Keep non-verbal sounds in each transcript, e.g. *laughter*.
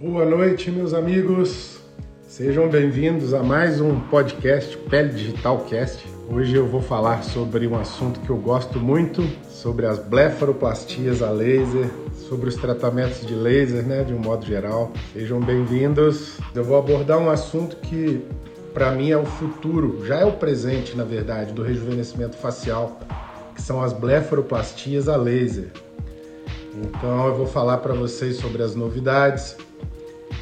Boa noite, meus amigos. Sejam bem-vindos a mais um podcast Pele Digital Cast. Hoje eu vou falar sobre um assunto que eu gosto muito, sobre as blefaroplastias a laser, sobre os tratamentos de laser, né, de um modo geral. Sejam bem-vindos. Eu vou abordar um assunto que para mim é o futuro, já é o presente, na verdade, do rejuvenescimento facial, que são as blefaroplastias a laser. Então eu vou falar para vocês sobre as novidades.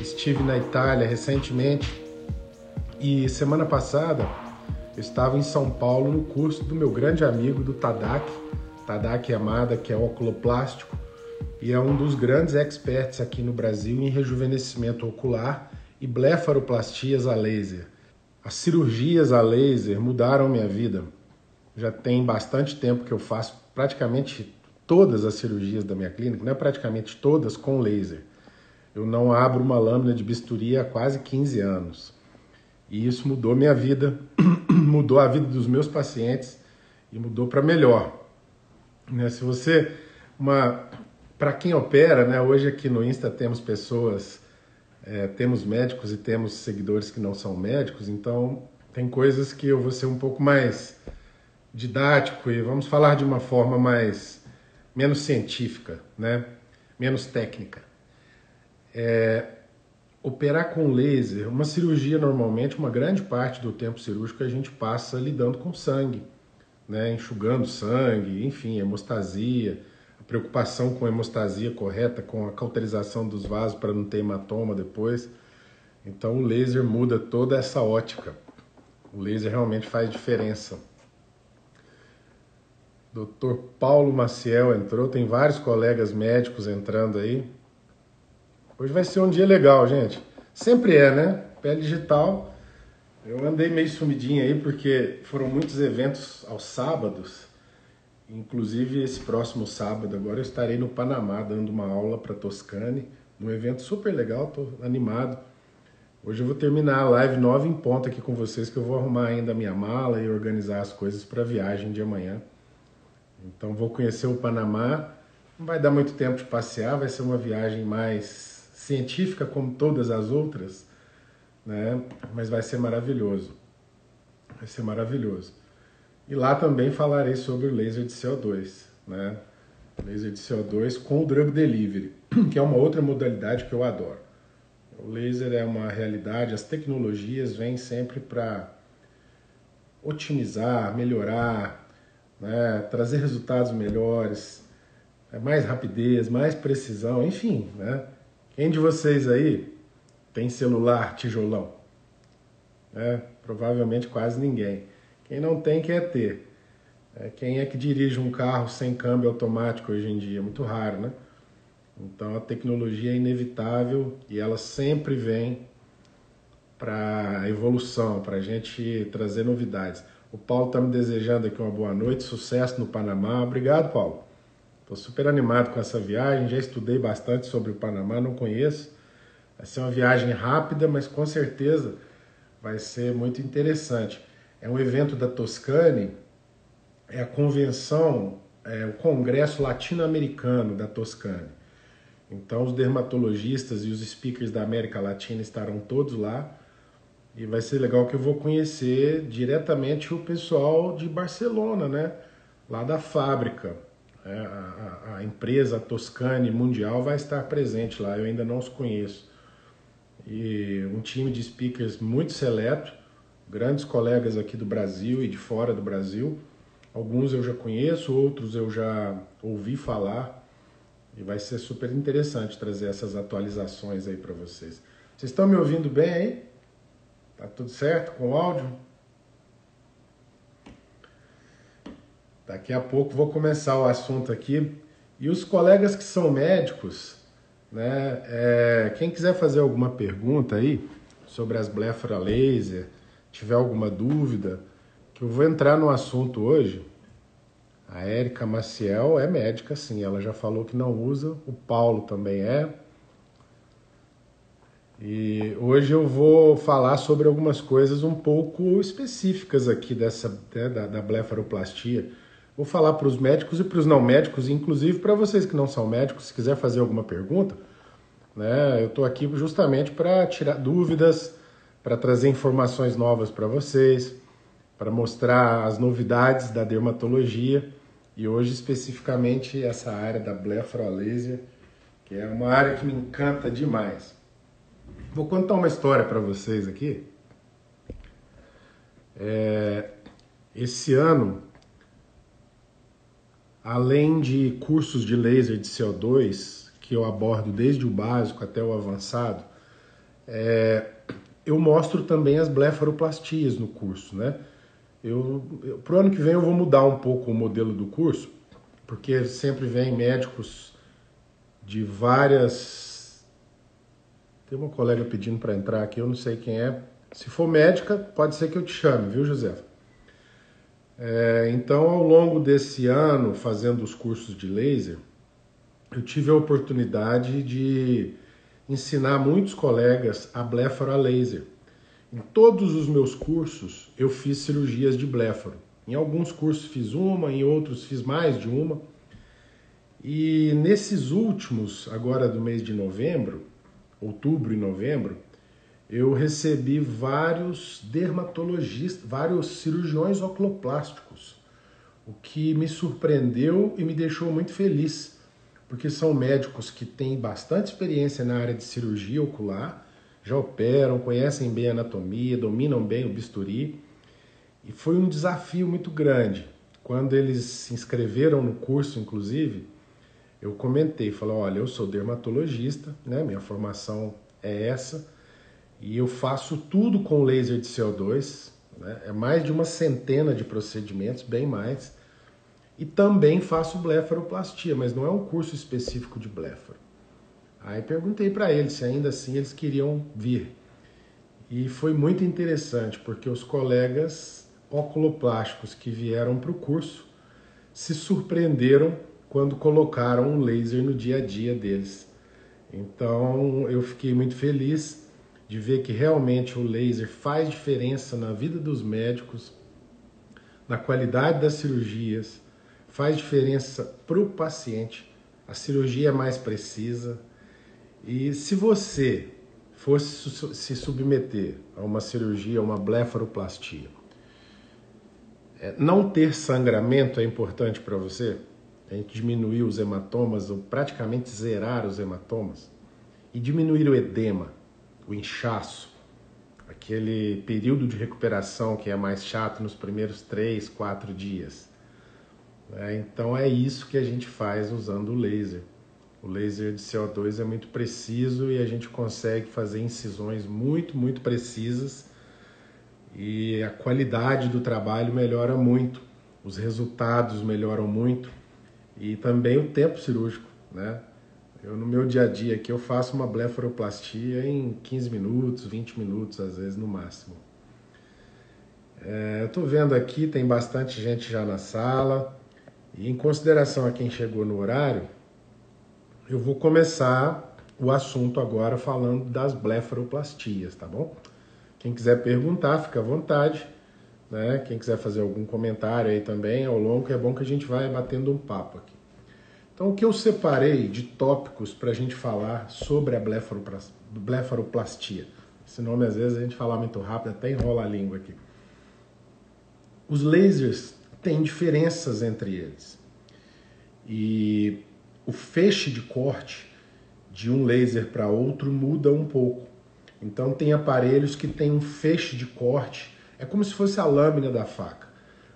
Estive na Itália recentemente e semana passada eu estava em São Paulo no curso do meu grande amigo do Tadak, Tadak Amada, que é oculoplástico e é um dos grandes experts aqui no Brasil em rejuvenescimento ocular e blefaroplastias a laser. As cirurgias a laser mudaram minha vida. Já tem bastante tempo que eu faço praticamente todas as cirurgias da minha clínica, não é praticamente todas com laser. Eu não abro uma lâmina de bisturi há quase 15 anos. E isso mudou minha vida, *clears throat* mudou a vida dos meus pacientes e mudou para melhor. Né? Se você, uma, para quem opera, né? Hoje aqui no Insta temos pessoas, é, temos médicos e temos seguidores que não são médicos, então tem coisas que eu vou ser um pouco mais didático e vamos falar de uma forma mais menos científica, né? menos técnica. É, operar com laser, uma cirurgia normalmente, uma grande parte do tempo cirúrgico a gente passa lidando com sangue, né? enxugando sangue, enfim, hemostasia, a preocupação com a hemostasia correta, com a cauterização dos vasos para não ter hematoma depois. Então o laser muda toda essa ótica. O laser realmente faz diferença. Dr. Paulo Maciel entrou, tem vários colegas médicos entrando aí. Hoje vai ser um dia legal, gente. Sempre é, né? Pele digital. Eu andei meio sumidinho aí porque foram muitos eventos aos sábados. Inclusive esse próximo sábado agora eu estarei no Panamá dando uma aula para Toscane, um evento super legal, tô animado. Hoje eu vou terminar a live nove em ponto aqui com vocês que eu vou arrumar ainda a minha mala e organizar as coisas para a viagem de amanhã. Então vou conhecer o Panamá. Não vai dar muito tempo de passear, vai ser uma viagem mais científica como todas as outras, né? Mas vai ser maravilhoso. Vai ser maravilhoso. E lá também falarei sobre o laser de CO2, né? Laser de CO2 com o drug delivery, *clears throat* que é uma outra modalidade que eu adoro. O laser é uma realidade, as tecnologias vêm sempre para otimizar, melhorar, né, trazer resultados melhores, é mais rapidez, mais precisão, enfim, né? Quem de vocês aí tem celular tijolão? É, provavelmente quase ninguém. Quem não tem quer ter. É, quem é que dirige um carro sem câmbio automático hoje em dia? Muito raro, né? Então a tecnologia é inevitável e ela sempre vem para evolução, para a gente trazer novidades. O Paulo está me desejando aqui uma boa noite, sucesso no Panamá. Obrigado, Paulo. Estou super animado com essa viagem, já estudei bastante sobre o Panamá, não conheço. Vai ser uma viagem rápida, mas com certeza vai ser muito interessante. É um evento da Toscane, é a convenção, é o Congresso Latino-Americano da Toscane. Então, os dermatologistas e os speakers da América Latina estarão todos lá. E vai ser legal que eu vou conhecer diretamente o pessoal de Barcelona, né? Lá da fábrica. É, a, a, empresa Toscane Mundial vai estar presente lá, eu ainda não os conheço. E um time de speakers muito seleto, grandes colegas aqui do Brasil e de fora do Brasil. Alguns eu já conheço, outros eu já ouvi falar. E vai ser super interessante trazer essas atualizações aí para vocês. Vocês estão me ouvindo bem aí? Tá tudo certo com o áudio? Daqui a pouco vou começar o assunto aqui. E os colegas que são médicos, né? É, quem quiser fazer alguma pergunta aí sobre as blefara laser, tiver alguma dúvida, que eu vou entrar no assunto hoje. A Érica Maciel é médica, sim, ela já falou que não usa. O Paulo também é. E hoje eu vou falar sobre algumas coisas um pouco específicas aqui dessa né, da, da blefaroplastia. Vou falar para os médicos e para os não médicos, inclusive para vocês que não são médicos, se quiser fazer alguma pergunta, Né? Eu estou aqui justamente para tirar dúvidas, para trazer informações novas para vocês, para mostrar as novidades da dermatologia e hoje especificamente essa área da blefarolésia, que é uma área que me encanta demais. Vou contar uma história para vocês aqui. É, esse ano, além de cursos de laser de CO2, que eu abordo desde o básico até o avançado, é, eu mostro também as blefaroplastias no curso, né? Eu, eu, pro ano que vem eu vou mudar um pouco o modelo do curso, porque sempre vem médicos de várias. Tem uma colega pedindo para entrar aqui, eu não sei quem é. Se for médica, pode ser que eu te chame, viu, José? É, então, ao longo desse ano, fazendo os cursos de laser, eu tive a oportunidade de ensinar muitos colegas a blefaro a laser. Em todos os meus cursos eu fiz cirurgias de bléfaro. Em alguns cursos fiz uma, em outros fiz mais de uma. E nesses últimos, agora do mês de novembro, outubro e novembro, eu recebi vários dermatologistas, vários cirurgiões ocloplásticos, o que me surpreendeu e me deixou muito feliz, porque são médicos que têm bastante experiência na área de cirurgia ocular já operam, conhecem bem a anatomia, dominam bem o bisturi. E foi um desafio muito grande. Quando eles se inscreveram no curso, inclusive, eu comentei, falei, olha, eu sou dermatologista, né? Minha formação é essa, e eu faço tudo com laser de CO2, né? É mais de uma centena de procedimentos, bem mais. E também faço blefaroplastia, mas não é um curso específico de blefaro. Aí perguntei para eles se ainda assim eles queriam vir. E foi muito interessante, porque os colegas oculoplásticos que vieram para o curso se surpreenderam quando colocaram um laser no dia a dia deles. Então eu fiquei muito feliz de ver que realmente o laser faz diferença na vida dos médicos, na qualidade das cirurgias, faz diferença para o paciente. A cirurgia é mais precisa, e se você fosse se submeter a uma cirurgia, uma blefaroplastia, é, não ter sangramento é importante para você? A gente diminuir os hematomas, ou praticamente zerar os hematomas, e diminuir o edema, o inchaço, aquele período de recuperação que é mais chato nos primeiros três, quatro dias. É, então é isso que a gente faz usando o laser. O laser de CO2 é muito preciso e a gente consegue fazer incisões muito, muito precisas e a qualidade do trabalho melhora muito, os resultados melhoram muito e também o tempo cirúrgico, né? Eu no meu dia a dia aqui eu faço uma blefaroplastia em 15 minutos, 20 minutos às vezes no máximo. É, eu estou vendo aqui, tem bastante gente já na sala e em consideração a quem chegou no horário, eu vou começar o assunto agora falando das blefaroplastias, tá bom? Quem quiser perguntar, fica à vontade. Né? Quem quiser fazer algum comentário aí também ao longo, é bom que a gente vai batendo um papo aqui. Então, o que eu separei de tópicos para a gente falar sobre a blefaroplastia? Esse nome, às vezes, a gente fala muito rápido, até enrola a língua aqui. Os lasers têm diferenças entre eles. E o feixe de corte de um laser para outro muda um pouco. Então tem aparelhos que têm um feixe de corte, é como se fosse a lâmina da faca,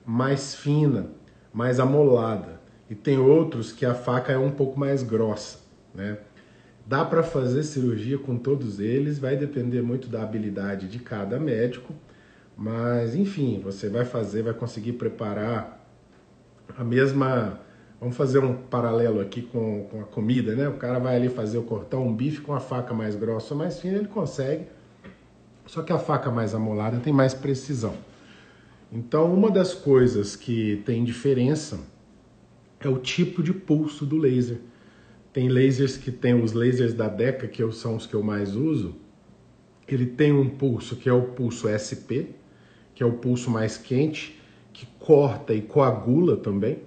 mais fina, mais amolada. E tem outros que a faca é um pouco mais grossa, né? Dá para fazer cirurgia com todos eles, vai depender muito da habilidade de cada médico, mas enfim, você vai fazer, vai conseguir preparar a mesma Vamos fazer um paralelo aqui com, com a comida, né? O cara vai ali fazer o cortar um bife com a faca mais grossa ou mais fina, ele consegue. Só que a faca mais amolada tem mais precisão. Então, uma das coisas que tem diferença é o tipo de pulso do laser. Tem lasers que tem os lasers da Deca, que são os que eu mais uso. Ele tem um pulso que é o pulso SP, que é o pulso mais quente, que corta e coagula também.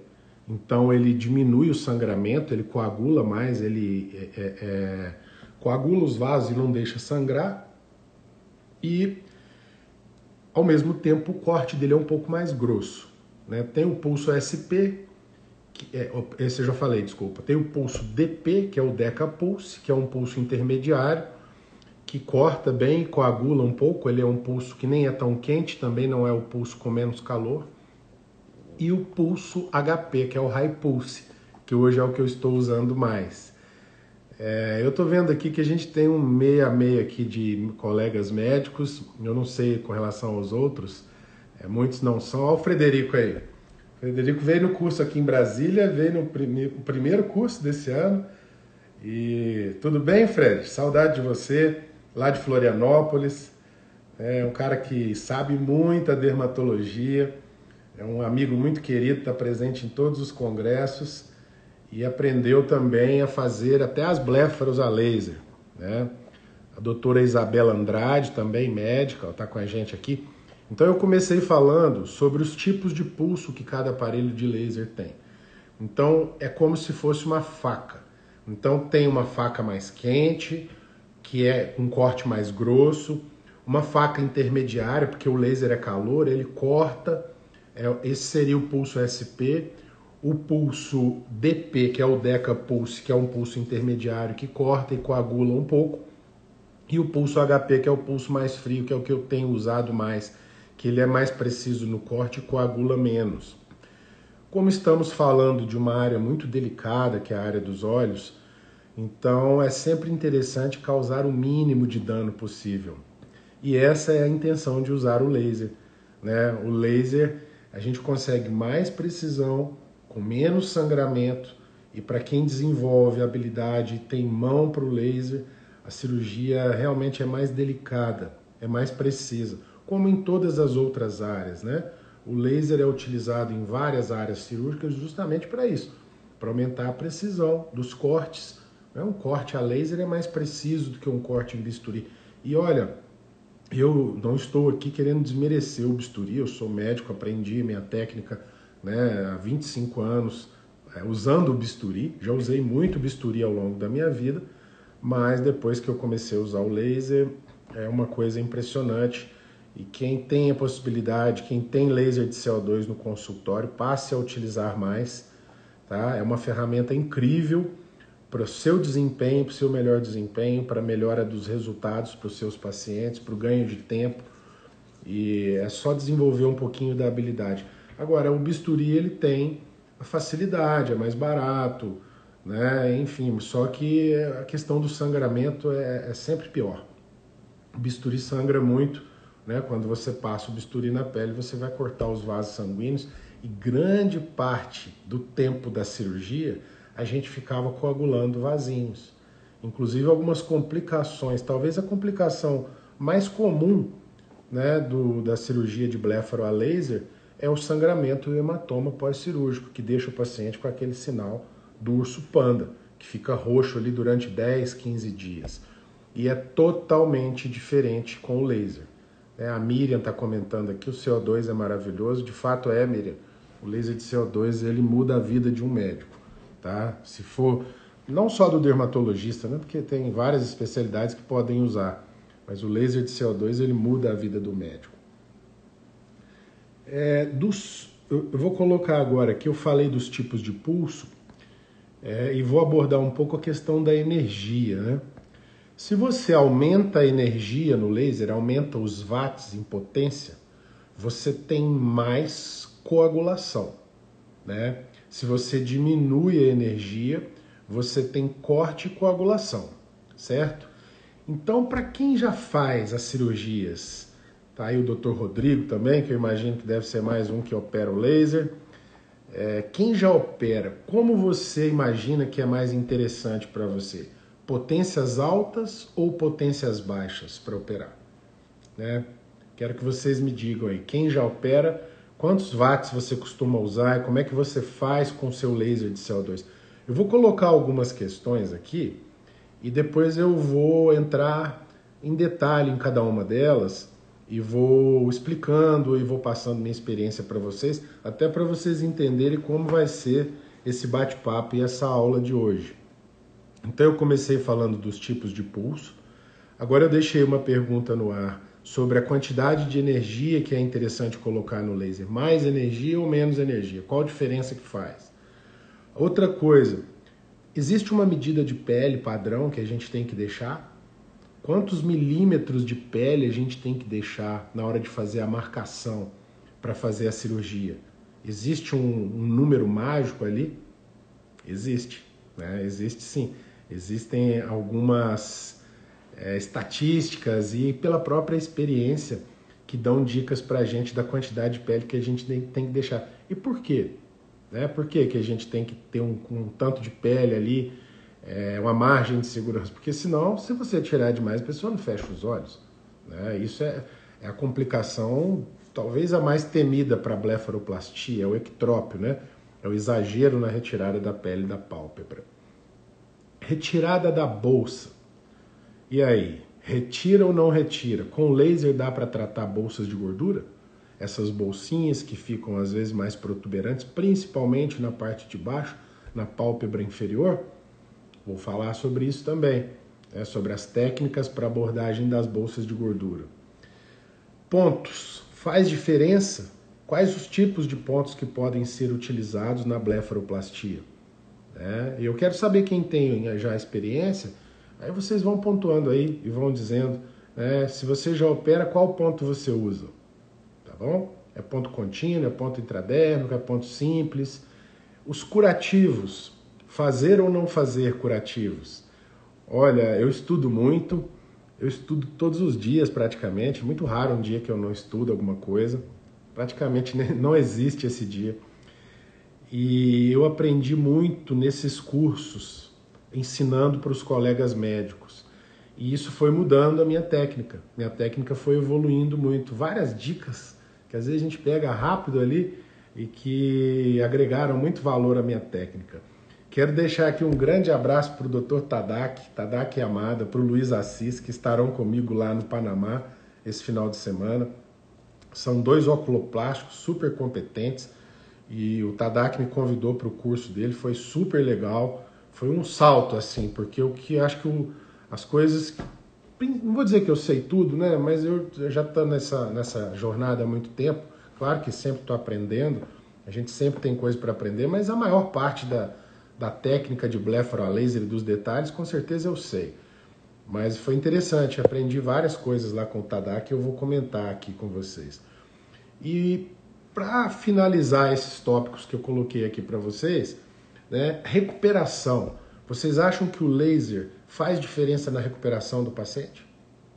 Então ele diminui o sangramento, ele coagula mais, ele é, é, é coagula os vasos e não deixa sangrar. E ao mesmo tempo o corte dele é um pouco mais grosso. Né? Tem o pulso SP, é, esse eu já falei, desculpa. Tem o pulso DP, que é o Deca Pulse, que é um pulso intermediário, que corta bem, coagula um pouco. Ele é um pulso que nem é tão quente, também não é o pulso com menos calor. E o pulso HP, que é o High Pulse, que hoje é o que eu estou usando mais. É, eu estou vendo aqui que a gente tem um meia meia aqui de colegas médicos, eu não sei com relação aos outros, é, muitos não são. Olha o Frederico aí. O Frederico veio no curso aqui em Brasília, veio no prime primeiro curso desse ano. E tudo bem, Fred? Saudade de você, lá de Florianópolis. É um cara que sabe muita dermatologia, é um amigo muito querido, está presente em todos os congressos e aprendeu também a fazer até as bléfaros a laser. Né? A doutora Isabela Andrade, também médica, está com a gente aqui. Então eu comecei falando sobre os tipos de pulso que cada aparelho de laser tem. Então é como se fosse uma faca. Então tem uma faca mais quente, que é um corte mais grosso, uma faca intermediária, porque o laser é calor, ele corta. É, esse seria o pulso SP o pulso DP, que é o Deca Pulse, que é um pulso intermediário que corta e coagula um pouco, e o pulso HP, que é o pulso mais frio, que é o que eu tenho usado mais, que ele é mais preciso no corte e coagula menos. Como estamos falando de uma área muito delicada, que é a área dos olhos, então é sempre interessante causar o mínimo de dano possível. E essa é a intenção de usar o laser. Né? O laser a gente consegue mais precisão com menos sangramento e para quem desenvolve habilidade e tem mão para o laser, a cirurgia realmente é mais delicada, é mais precisa, como em todas as outras áreas, né? O laser é utilizado em várias áreas cirúrgicas justamente para isso, para aumentar a precisão dos cortes. Né? Um corte a laser é mais preciso do que um corte em bisturi. E olha, eu não estou aqui querendo desmerecer o bisturi, eu sou médico, aprendi minha técnica né, há 25 anos é, usando o bisturi, já usei muito bisturi ao longo da minha vida, mas depois que eu comecei a usar o laser, é uma coisa impressionante. E quem tem a possibilidade, quem tem laser de CO2 no consultório, passe a utilizar mais. Tá? É uma ferramenta incrível para o seu desempenho, para o seu melhor desempenho, para a melhora dos resultados para os seus pacientes, para o ganho de tempo. E é só desenvolver um pouquinho da habilidade. Agora, o bisturi ele tem a facilidade, é mais barato, né? enfim, só que a questão do sangramento é, é sempre pior. O bisturi sangra muito, né? quando você passa o bisturi na pele, você vai cortar os vasos sanguíneos e grande parte do tempo da cirurgia a gente ficava coagulando vasinhos. Inclusive algumas complicações, talvez a complicação mais comum né, do, da cirurgia de blefaro a laser é o sangramento e o hematoma pós-cirúrgico, que deixa o paciente com aquele sinal do urso panda, que fica roxo ali durante 10, 15 dias. E é totalmente diferente com o laser. É, a Miriam está comentando aqui, o CO2 é maravilhoso. De fato é, Miriam. O laser de CO2 ele muda a vida de um médico, tá? Se for não só do dermatologista, né? Porque tem várias especialidades que podem usar, mas o laser de CO2 ele muda a vida do médico. É, dos, eu vou colocar agora que eu falei dos tipos de pulso é, e vou abordar um pouco a questão da energia. Né? Se você aumenta a energia no laser, aumenta os watts em potência, você tem mais coagulação. Né? Se você diminui a energia, você tem corte e coagulação, certo? Então, para quem já faz as cirurgias Tá aí o Dr. Rodrigo também, que eu imagino que deve ser mais um que opera o laser. É, quem já opera, como você imagina que é mais interessante para você? Potências altas ou potências baixas para operar? Né? Quero que vocês me digam aí, quem já opera, quantos watts você costuma usar e como é que você faz com o seu laser de CO2? Eu vou colocar algumas questões aqui e depois eu vou entrar em detalhe em cada uma delas e vou explicando e vou passando minha experiência para vocês, até para vocês entenderem como vai ser esse bate-papo e essa aula de hoje. Então eu comecei falando dos tipos de pulso. Agora eu deixei uma pergunta no ar sobre a quantidade de energia que é interessante colocar no laser. Mais energia ou menos energia? Qual a diferença que faz? Outra coisa, existe uma medida de pele padrão que a gente tem que deixar? Quantos milímetros de pele a gente tem que deixar na hora de fazer a marcação para fazer a cirurgia? Existe um, um número mágico ali? Existe, né? existe sim. Existem algumas é, estatísticas e pela própria experiência que dão dicas para a gente da quantidade de pele que a gente tem, que deixar. E por quê? Né? Por que, que a gente tem que ter um, um tanto de pele ali, é, uma margem de segurança? Porque senão, se você tirar demais, a pessoa não fecha os olhos. Né? Isso é, é a complicação, talvez a mais temida para a blefaroplastia, é o ectrópio, né? É o exagero na retirada da pele da pálpebra. Retirada da bolsa. E aí, retira ou não retira? Com laser dá para tratar bolsas de gordura? essas bolsinhas que ficam às vezes mais protuberantes, principalmente na parte de baixo, na pálpebra inferior. Vou falar sobre isso também, né, sobre as técnicas para abordagem das bolsas de gordura. Pontos. Faz diferença? Quais os tipos de pontos que podem ser utilizados na blefaroplastia? É, eu quero saber quem tem já experiência, aí vocês vão pontuando aí e vão dizendo né, se você já opera, qual ponto você usa bom? É ponto contínuo, é ponto intradérmico, é ponto simples. Os curativos, fazer ou não fazer curativos? Olha, eu estudo muito, eu estudo todos os dias praticamente, muito raro um dia que eu não estudo alguma coisa, praticamente *laughs* não existe esse dia. E eu aprendi muito nesses cursos, ensinando para os colegas médicos. E isso foi mudando a minha técnica. Minha técnica foi evoluindo muito. Várias dicas que às vezes a gente pega rápido ali e que agregaram muito valor à minha técnica. Quero deixar aqui um grande abraço para o Dr. Tadak, Tadak Amada, para o Luiz Assis, que estarão comigo lá no Panamá esse final de semana. São dois oculoplásticos super competentes e o Tadak me convidou para o curso dele, foi super legal. Foi um salto, assim, porque o que acho que o, as coisas não vou dizer que eu sei tudo, né? Mas eu, já estou nessa, nessa jornada há muito tempo. Claro que sempre estou aprendendo, a gente sempre tem coisa para aprender, mas a maior parte da, da técnica de blefaro a laser e dos detalhes, com certeza eu sei. Mas foi interessante, aprendi várias coisas lá com o Tadak que eu vou comentar aqui com vocês. E para finalizar esses tópicos que eu coloquei aqui para vocês, né, recuperação. Vocês acham que o laser faz diferença na recuperação do paciente?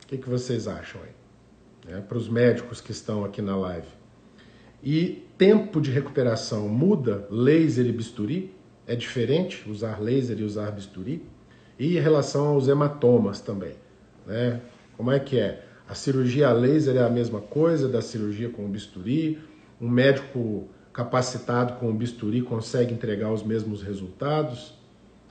O que, que vocês acham aí? É, Para os médicos que estão aqui na live. E tempo de recuperação muda laser e bisturi? É diferente usar laser e usar bisturi? E em relação aos hematomas também, né? Como é que é? A cirurgia a laser é a mesma coisa da cirurgia com bisturi? Um médico capacitado com o bisturi consegue entregar os mesmos resultados?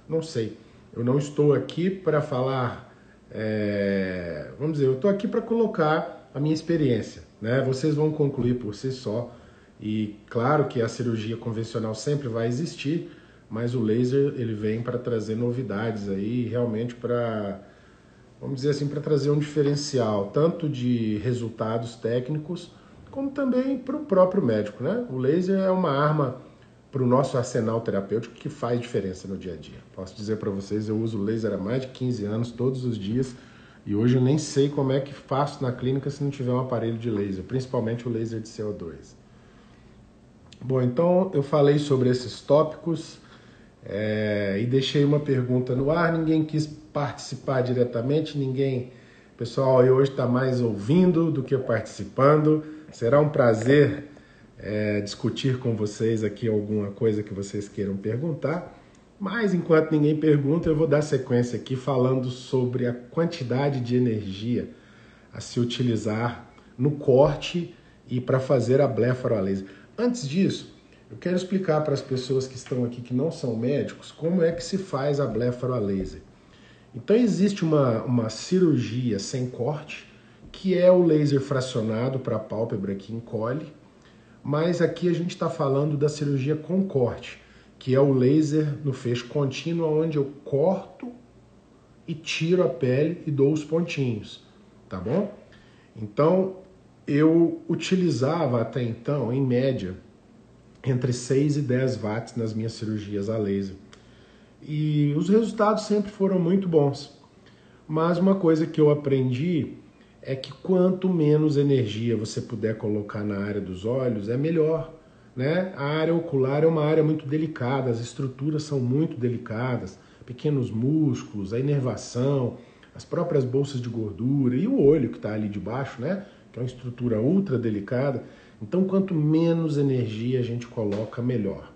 Não sei. Eu não estou aqui para falar, é, vamos dizer, eu estou aqui para colocar a minha experiência. Né? Vocês vão concluir por si só. E claro que a cirurgia convencional sempre vai existir, mas o laser ele vem para trazer novidades aí, realmente para, vamos dizer assim, para trazer um diferencial tanto de resultados técnicos como também para o próprio médico, né? O laser é uma arma para o nosso arsenal terapêutico que faz diferença no dia a dia. Posso dizer para vocês, eu uso laser há mais de 15 anos, todos os dias, e hoje eu nem sei como é que faço na clínica se não tiver um aparelho de laser, principalmente o laser de CO2. Bom, então eu falei sobre esses tópicos é, e deixei uma pergunta no ar. Ninguém quis participar diretamente, ninguém. Pessoal, hoje está mais ouvindo do que participando. Será um prazer é, discutir com vocês aqui alguma coisa que vocês queiram perguntar. Mas enquanto ninguém pergunta, eu vou dar sequência aqui falando sobre a quantidade de energia a se utilizar no corte e para fazer a blefarolese. Antes disso, eu quero explicar para as pessoas que estão aqui que não são médicos como é que se faz a blefarolese. Então existe uma, uma cirurgia sem corte, que é o laser fracionado para a pálpebra que encolhe, mas aqui a gente está falando da cirurgia com corte, que é o laser no feixe contínuo, onde eu corto e tiro a pele e dou os pontinhos, tá bom? Então, eu utilizava até então, em média, entre 6 e 10 watts nas minhas cirurgias a laser. E os resultados sempre foram muito bons. Mas uma coisa que eu aprendi é que quanto menos energia você puder colocar na área dos olhos, é melhor. Né? A área ocular é uma área muito delicada, as estruturas são muito delicadas, pequenos músculos, a inervação, as próprias bolsas de gordura e o olho que está ali debaixo, né? que é uma estrutura ultra delicada. Então, quanto menos energia a gente coloca, melhor.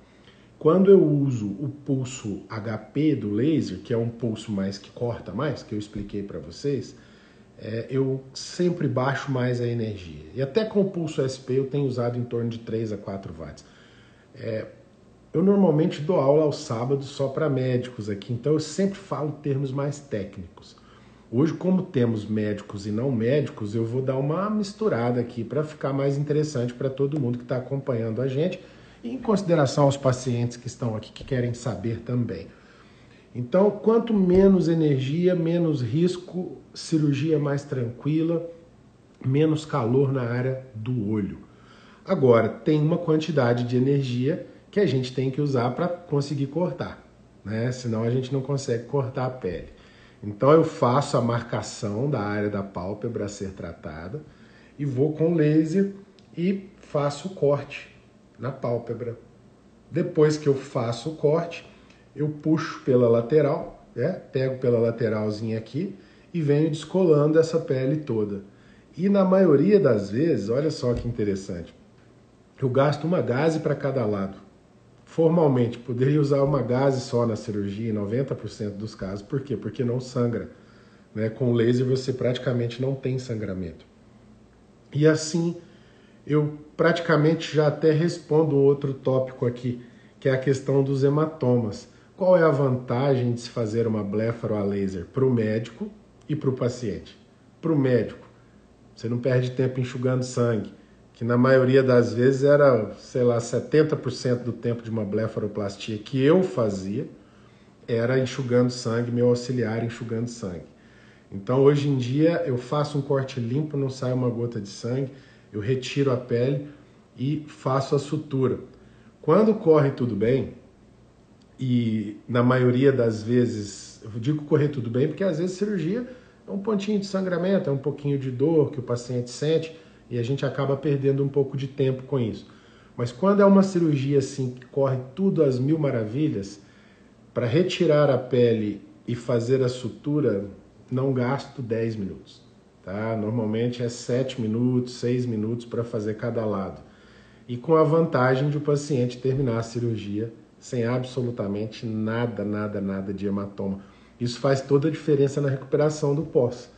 Quando eu uso o pulso HP do laser, que é um pulso mais que corta mais, que eu expliquei para vocês, é, eu sempre baixo mais a energia. E até com o pulso SP eu tenho usado em torno de 3 a 4 watts. É, eu normalmente dou aula aos sábados só para médicos aqui, então eu sempre falo termos mais técnicos. Hoje, como temos médicos e não médicos, eu vou dar uma misturada aqui para ficar mais interessante para todo mundo que está acompanhando a gente e em consideração aos pacientes que estão aqui que querem saber também. Então, quanto menos energia, menos risco, cirurgia mais tranquila, menos calor na área do olho. Agora, tem uma quantidade de energia que a gente tem que usar para conseguir cortar, né? Senão a gente não consegue cortar a pele. Então eu faço a marcação da área da pálpebra a ser tratada e vou com laser e faço o corte na pálpebra. Depois que eu faço o corte, eu puxo pela lateral, né? pego pela lateralzinha aqui e venho descolando essa pele toda. E na maioria das vezes, olha só que interessante, eu gasto uma gaze para cada lado formalmente poderia usar uma gase só na cirurgia em 90% dos casos. Por quê? Porque não sangra. Né? Com laser você praticamente não tem sangramento. E assim eu praticamente já até respondo outro tópico aqui, que é a questão dos hematomas. Qual é a vantagem de se fazer uma blefaro a laser para o médico e para o paciente? Para o médico, você não perde tempo enxugando sangue que na maioria das vezes era, sei lá, 70% do tempo de uma blefaroplastia que eu fazia, era enxugando sangue, meu auxiliar enxugando sangue. Então hoje em dia eu faço um corte limpo, não sai uma gota de sangue, eu retiro a pele e faço a sutura. Quando corre tudo bem, e na maioria das vezes, eu digo correr tudo bem porque às vezes cirurgia é um pontinho de sangramento, é um pouquinho de dor que o paciente sente, e a gente acaba perdendo um pouco de tempo com isso. Mas quando é uma cirurgia assim que corre tudo às mil maravilhas, para retirar a pele e fazer a sutura, não gasto 10 minutos. Tá? Normalmente é 7 minutos, 6 minutos para fazer cada lado. E com a vantagem de o paciente terminar a cirurgia sem absolutamente nada, nada, nada de hematoma. Isso faz toda a diferença na recuperação do pós,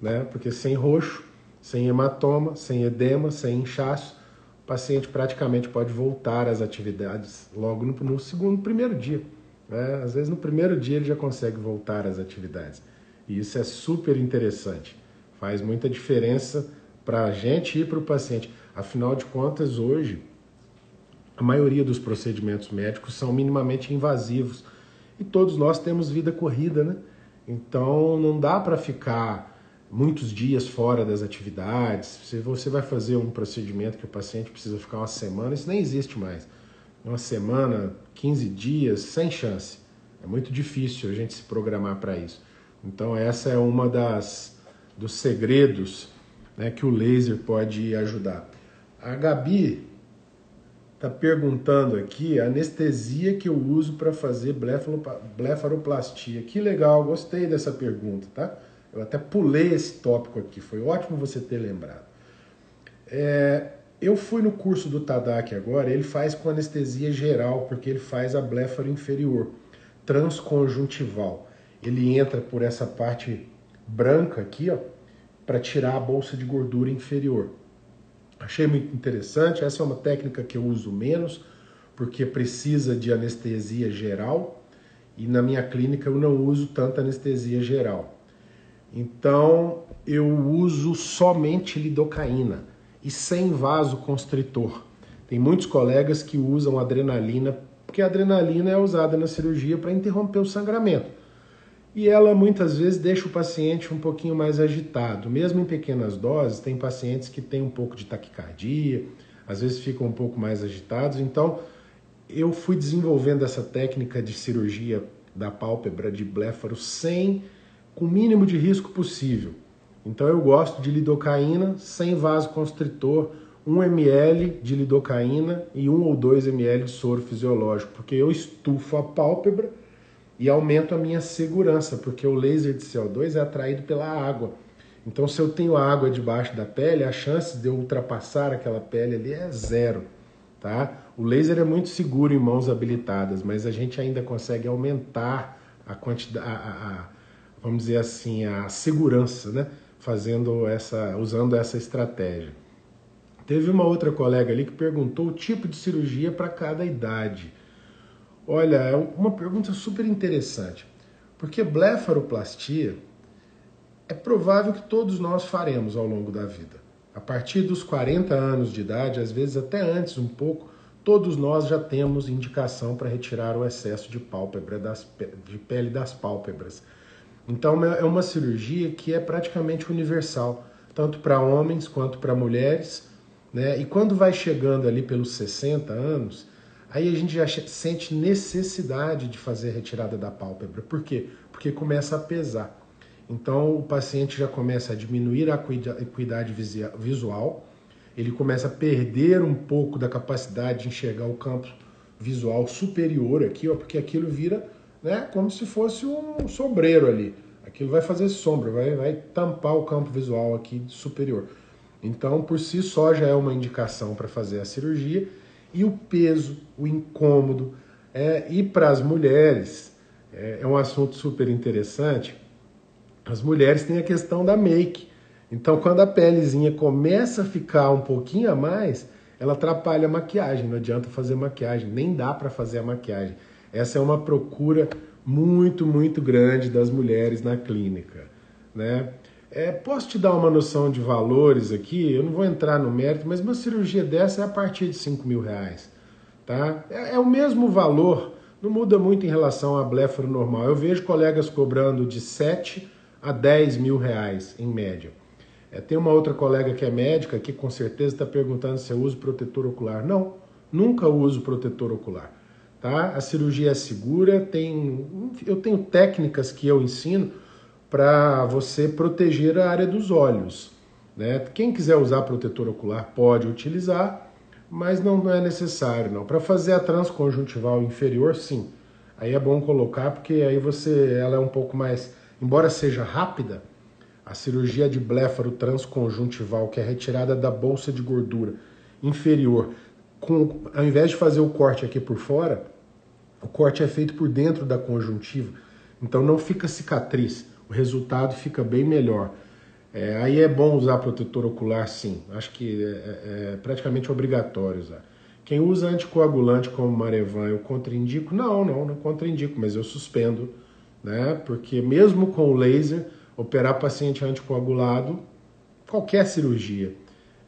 né? Porque sem roxo sem hematoma, sem edema, sem inchaço, o paciente praticamente pode voltar às atividades logo no, no segundo, primeiro dia. Né? Às vezes no primeiro dia ele já consegue voltar às atividades. E isso é super interessante. Faz muita diferença para a gente e para o paciente. Afinal de contas, hoje, a maioria dos procedimentos médicos são minimamente invasivos. E todos nós temos vida corrida, né? Então não dá para ficar muitos dias fora das atividades, se você vai fazer um procedimento que o paciente precisa ficar uma semana, isso nem existe mais. Uma semana, 15 dias, sem chance. É muito difícil a gente se programar para isso. Então essa é uma das dos segredos né, que o laser pode ajudar. A Gabi está perguntando aqui a anestesia que eu uso para fazer blefaroplastia. Que legal, gostei dessa pergunta, tá? Eu até pulei esse tópico aqui, foi ótimo você ter lembrado. É, eu fui no curso do Tadak agora, ele faz com anestesia geral, porque ele faz a bléfaro inferior, transconjuntival. Ele entra por essa parte branca aqui, ó, para tirar a bolsa de gordura inferior. Achei muito interessante, essa é uma técnica que eu uso menos, porque precisa de anestesia geral, e na minha clínica eu não uso tanta anestesia geral. Então eu uso somente lidocaína e sem vasoconstritor. Tem muitos colegas que usam adrenalina, porque a adrenalina é usada na cirurgia para interromper o sangramento. E ela muitas vezes deixa o paciente um pouquinho mais agitado. Mesmo em pequenas doses, tem pacientes que têm um pouco de taquicardia, às vezes ficam um pouco mais agitados. Então, eu fui desenvolvendo essa técnica de cirurgia da pálpebra de bléfaro sem com o mínimo de risco possível. Então eu gosto de lidocaína sem vasoconstritor, 1 ml de lidocaína e 1 ou 2 ml de soro fisiológico, porque eu estufo a pálpebra e aumento a minha segurança, porque o laser de CO2 é atraído pela água. Então, se eu tenho água debaixo da pele, a chance de eu ultrapassar aquela pele ali é zero. Tá? O laser é muito seguro em mãos habilitadas, mas a gente ainda consegue aumentar a quantidade, a, a, vamos dizer assim, a segurança, né? Fazendo essa, usando essa estratégia. Teve uma outra colega ali que perguntou o tipo de cirurgia para cada idade. Olha, é uma pergunta super interessante, porque blefaroplastia é provável que todos nós faremos ao longo da vida. A partir dos 40 anos de idade, às vezes até antes um pouco, todos nós já temos indicação para retirar o excesso de pálpebra das, de pele das pálpebras. Então é uma cirurgia que é praticamente universal, tanto para homens quanto para mulheres. Né? E quando vai chegando ali pelos 60 anos, Aí a gente já sente necessidade de fazer a retirada da pálpebra. Por quê? Porque começa a pesar. Então o paciente já começa a diminuir a acuidade visual, ele começa a perder um pouco da capacidade de enxergar o campo visual superior aqui, ó, porque aquilo vira né, como se fosse um sombreiro ali. Aquilo vai fazer sombra, vai, vai tampar o campo visual aqui superior. Então, por si só, já é uma indicação para fazer a cirurgia e o peso, o incômodo. É, e para as mulheres, é, é um assunto super interessante. As mulheres têm a questão da make. Então, quando a pelezinha começa a ficar um pouquinho a mais, ela atrapalha a maquiagem. Não adianta fazer maquiagem, nem dá para fazer a maquiagem. Essa é uma procura muito, muito grande das mulheres na clínica, né? É, posso te dar uma noção de valores aqui? Eu não vou entrar no mérito, mas uma cirurgia dessa é a partir de 5 mil reais. Tá? É, é, o mesmo valor, não muda muito em relação à blefaro normal. Eu vejo colegas cobrando de 7 a 10 mil reais em média. É, tem uma outra colega que é médica que com certeza está perguntando se eu uso protetor ocular. Não, nunca uso protetor ocular. Tá? A cirurgia é segura, tem, eu tenho técnicas que eu ensino para você proteger a área dos olhos. Né? Quem quiser usar protetor ocular pode utilizar, mas não, não é necessário não. Para fazer a transconjuntival inferior, sim. Aí é bom colocar porque aí você, ela é um pouco mais, embora seja rápida, a cirurgia de bléfaro transconjuntival, que é retirada da bolsa de gordura inferior, com, ao invés de fazer o corte aqui por fora, o corte é feito por dentro da conjuntiva, então não fica cicatriz o resultado fica bem melhor. É, aí é bom usar protetor ocular, sim. Acho que é, é, é praticamente obrigatório usar. Quem usa anticoagulante como Marevan, eu contraindico? Não, não, não contraindico, mas eu suspendo, né? Porque mesmo com o laser, operar paciente anticoagulado, qualquer cirurgia,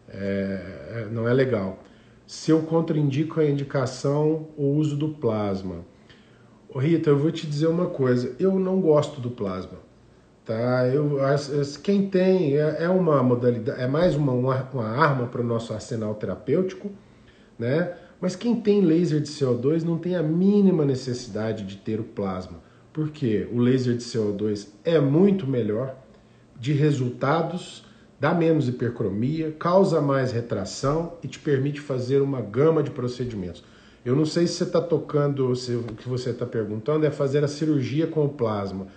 é, é não é legal. Se eu contraindico a indicação, o uso do plasma. Ô Rita, eu vou te dizer uma coisa, eu não gosto do plasma. Tá? Eu, quem tem é, é uma modalidade, é mais uma, uma, arma para o nosso arsenal terapêutico, né? Mas quem tem laser de CO2 não tem a mínima necessidade de ter o plasma, porque o laser de CO2 é muito melhor de resultados, dá menos hipercromia, causa mais retração e te permite fazer uma gama de procedimentos. Eu não sei se você está tocando, se o que você está perguntando é fazer a cirurgia com o plasma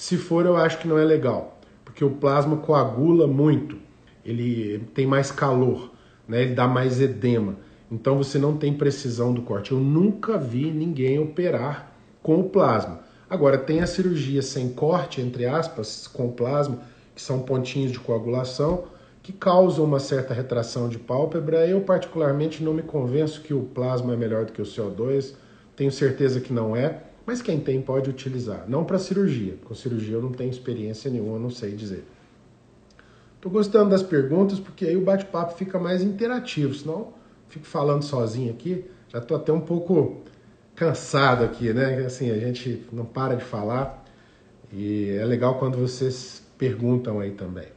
se for, eu acho que não é legal, porque o plasma coagula muito, ele tem mais calor, né? ele dá mais edema. Então você não tem precisão do corte. Eu nunca vi ninguém operar com o plasma. Agora, tem a cirurgia sem corte, entre aspas, com plasma, que são pontinhos de coagulação, que causam uma certa retração de pálpebra. Eu, particularmente, não me convenço que o plasma é melhor do que o CO2. Tenho certeza que não é. Mas quem tem pode utilizar, não para cirurgia. Com cirurgia eu não tenho experiência nenhuma, não sei dizer. Estou gostando das perguntas porque aí o bate-papo fica mais interativo, senão fico falando sozinho aqui, já estou até um pouco cansado aqui, né? Assim, a gente não para de falar E é legal quando vocês perguntam aí também.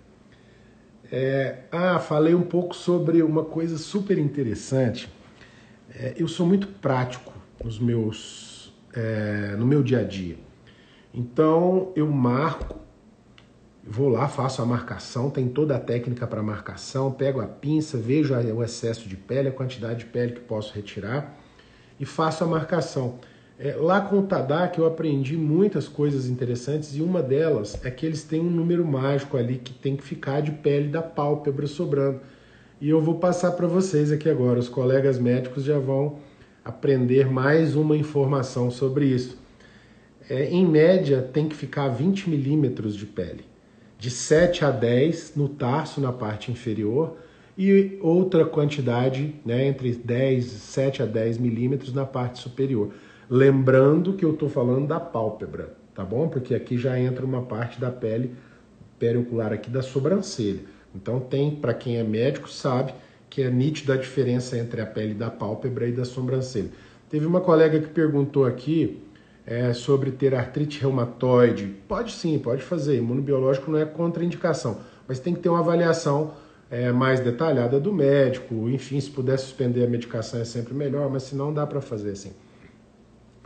É, ah, falei um pouco sobre uma coisa super interessante. É, eu sou muito prático nos meus, é, no meu dia a dia. Então eu marco, vou lá, faço a marcação, tem toda a técnica para marcação, pego a pinça, vejo o excesso de pele, a quantidade de pele que posso retirar e faço a marcação. É, lá com o Tadak eu aprendi muitas coisas interessantes e uma delas é que eles têm um número mágico ali que tem que ficar de pele da pálpebra sobrando. E eu vou passar para vocês aqui agora. Os colegas médicos já vão aprender mais uma informação sobre isso. É, em média, tem que ficar 20 milímetros de pele, de 7 a 10 no tarso, na parte inferior, e outra quantidade, né, entre 10, 7 a 10 milímetros na parte superior. Lembrando que eu estou falando da pálpebra, tá bom? Porque aqui já entra uma parte da pele periocular aqui da sobrancelha. Então tem, para quem é médico, sabe que é nítida a diferença entre a pele da pálpebra e da sobrancelha. Teve uma colega que perguntou aqui é, sobre ter artrite reumatoide. Pode sim, pode fazer. Imunobiológico não é contraindicação, mas tem que ter uma avaliação é, mais detalhada do médico. Enfim, se puder suspender a medicação é sempre melhor, mas se não dá para fazer assim.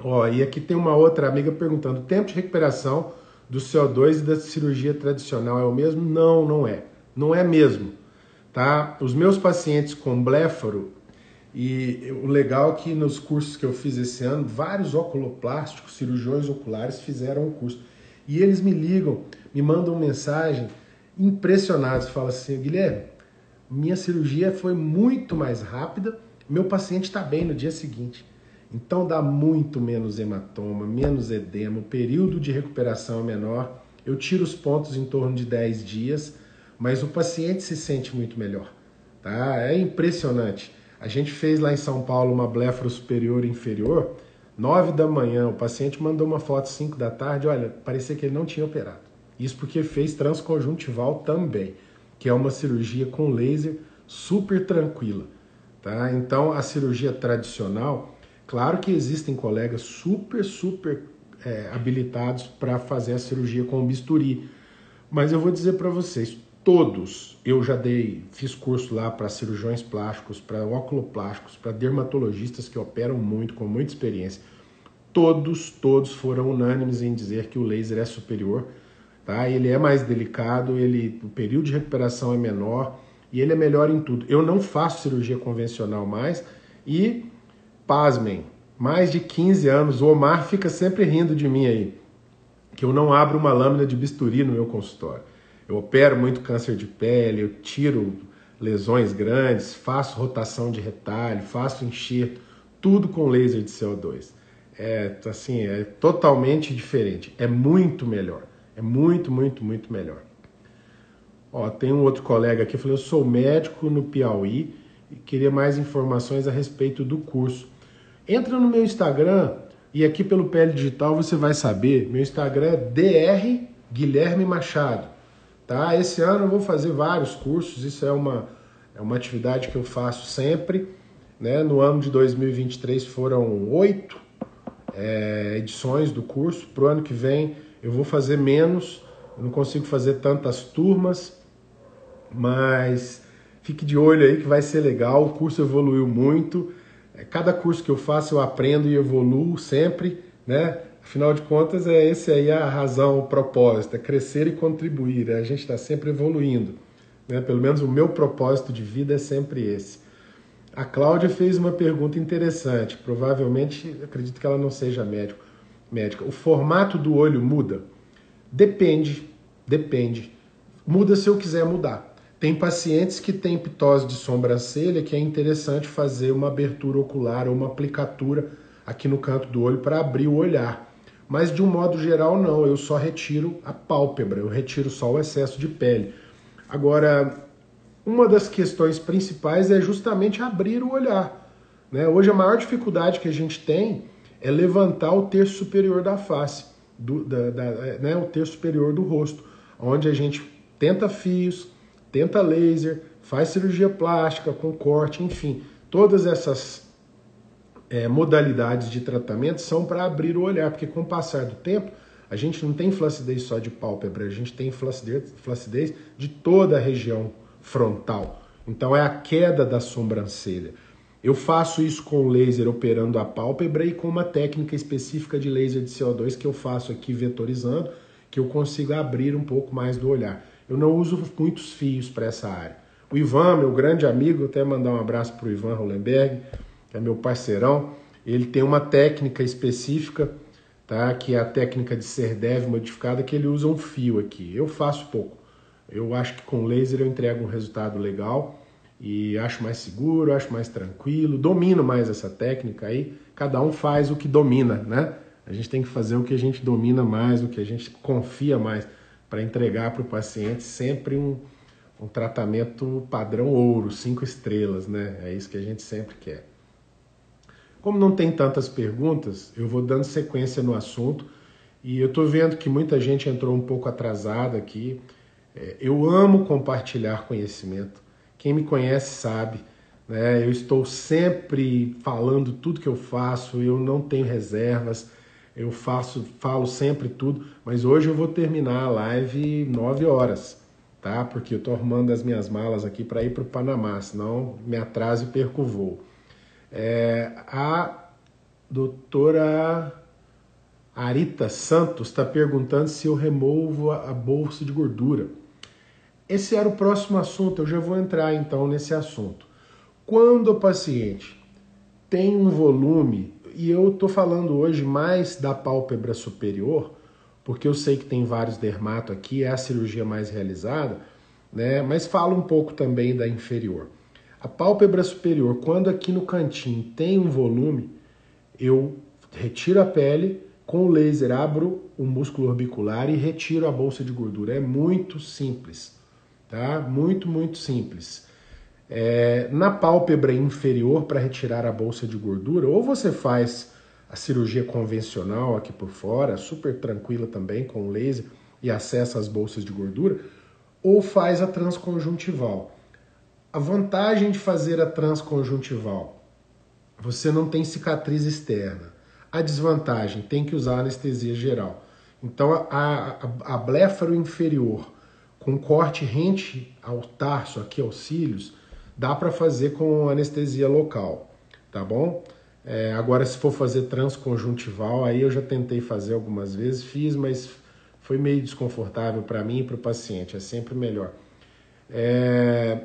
Ó, e aqui tem uma outra amiga perguntando: tempo de recuperação do CO2 e da cirurgia tradicional é o mesmo? Não, não é. Não é mesmo tá? Os meus pacientes com bléfaro, e o legal é que nos cursos que eu fiz esse ano, vários oculoplásticos, cirurgiões oculares fizeram o curso. E eles me ligam, me mandam mensagem impressionados, falam assim, Guilherme, minha cirurgia foi muito mais rápida, meu paciente está bem no dia seguinte. Então dá muito menos hematoma, menos edema, o período de recuperação é menor. Eu tiro os pontos em torno de 10 dias mas o paciente se sente muito melhor. Tá? É impressionante. A gente fez lá em São Paulo uma blefaro superior e inferior, 9 da manhã, o paciente mandou uma foto 5 da tarde, olha, parecia que ele não tinha operado. Isso porque fez transconjuntival também, que é uma cirurgia com laser super tranquila. Tá? Então, a cirurgia tradicional, claro que existem colegas super, super é, habilitados para fazer a cirurgia com bisturi, mas eu vou dizer para vocês, todos eu já dei, fiz curso lá para cirurgiões plásticos, para oculoplásticos, para dermatologistas que operam muito, com muita experiência. Todos, todos foram unânimes em dizer que o laser é superior, tá? Ele é mais delicado, ele, o período de recuperação é menor e ele é melhor em tudo. Eu não faço cirurgia convencional mais e, pasmem, mais de 15 anos, o Omar fica sempre rindo de mim aí, que eu não abro uma lâmina de bisturi no meu consultório. Eu opero muito câncer de pele, eu tiro lesões grandes, faço rotação de retalho, faço enxerto, tudo com laser de CO2. É assim, é totalmente diferente, é muito melhor, é muito, muito, muito melhor. Ó, tem um outro colega aqui, falou, eu sou médico no Piauí e queria mais informações a respeito do curso. Entra no meu Instagram e aqui pelo Pele Digital você vai saber, meu Instagram é dr Guilherme Machado. Tá? Esse ano eu vou fazer vários cursos, isso é uma, é uma atividade que eu faço sempre. Né? No ano de 2023 foram oito é, edições do curso. Para o ano que vem eu vou fazer menos, eu não consigo fazer tantas turmas, mas fique de olho aí que vai ser legal. O curso evoluiu muito. É, cada curso que eu faço eu aprendo e evoluo sempre, né? Afinal de contas, é esse aí a razão, o propósito, é crescer e contribuir. A gente está sempre evoluindo. Né? Pelo menos o meu propósito de vida é sempre esse. A Cláudia fez uma pergunta interessante. Provavelmente, acredito que ela não seja médico, médica. O formato do olho muda? Depende, depende. Muda se eu quiser mudar. Tem pacientes que têm ptose de sobrancelha que é interessante fazer uma abertura ocular ou uma aplicatura aqui no canto do olho para abrir o olhar. Mas de um modo geral, não, eu só retiro a pálpebra, eu retiro só o excesso de pele. Agora, uma das questões principais é justamente abrir o olhar. Né? Hoje, a maior dificuldade que a gente tem é levantar o terço superior da face, do, da, da, né? o terço superior do rosto, onde a gente tenta fios, tenta laser, faz cirurgia plástica com corte, enfim, todas essas é, modalidades de tratamento são para abrir o olhar, porque com o passar do tempo A gente não tem flacidez só de pálpebra, a gente tem flacidez, flacidez de toda a região frontal. Então é a queda da sobrancelha. Eu faço isso com laser operando a pálpebra e com uma técnica específica de laser de CO2 que eu faço aqui vetorizando, que eu consigo abrir um pouco mais do olhar. Eu não uso muitos fios para essa área. O Ivan, meu grande amigo, até mandar um abraço para o Ivan Hollenberg, que é meu parceirão, ele tem uma técnica específica, tá? que é a técnica de ser dev modificada, que ele usa um fio aqui. Eu faço pouco. Eu acho que com laser eu entrego um resultado legal e acho mais seguro, acho mais tranquilo, domino mais essa técnica aí. Cada um faz o que domina, né? A gente tem que fazer o que a gente domina mais, o que a gente confia mais, para entregar para o paciente sempre um, um tratamento padrão ouro, cinco estrelas, né? É isso que a gente sempre quer. Como não tem tantas perguntas, eu vou dando sequência no assunto e eu estou vendo que muita gente entrou um pouco atrasada aqui. É, eu amo compartilhar conhecimento. Quem me conhece sabe, né? Eu estou sempre falando tudo que eu faço, eu não tenho reservas, eu faço, falo sempre tudo, mas hoje eu vou terminar a live 9 horas, tá? Porque eu estou arrumando as minhas malas aqui para ir para o Panamá, senão me atraso e perco o voo. É, a doutora Arita Santos está perguntando se eu removo a bolsa de gordura. Esse era o próximo assunto, eu já vou entrar então nesse assunto. Quando o paciente tem um volume, e eu estou falando hoje mais da pálpebra superior, porque eu sei que tem vários dermato aqui, é a cirurgia mais realizada, né? mas falo um pouco também da inferior. A pálpebra superior, quando aqui no cantinho tem um volume, eu retiro a pele, com o laser abro o músculo orbicular e retiro a bolsa de gordura. É muito simples tá? Muito, muito simples. É, na pálpebra inferior, para retirar a bolsa de gordura, ou você faz a cirurgia convencional aqui por fora, super tranquila também, com laser, e acessa as bolsas de gordura, ou faz a transconjuntival. A vantagem de fazer a transconjuntival, você não tem cicatriz externa. A desvantagem, tem que usar anestesia geral. Então, a, a, a blefaro inferior com corte rente ao tarso, aqui aos cílios, dá para fazer com anestesia local, tá bom? É, agora, se for fazer transconjuntival, aí eu já tentei fazer algumas vezes, fiz, mas foi meio desconfortável para mim e para o paciente, é sempre melhor. É,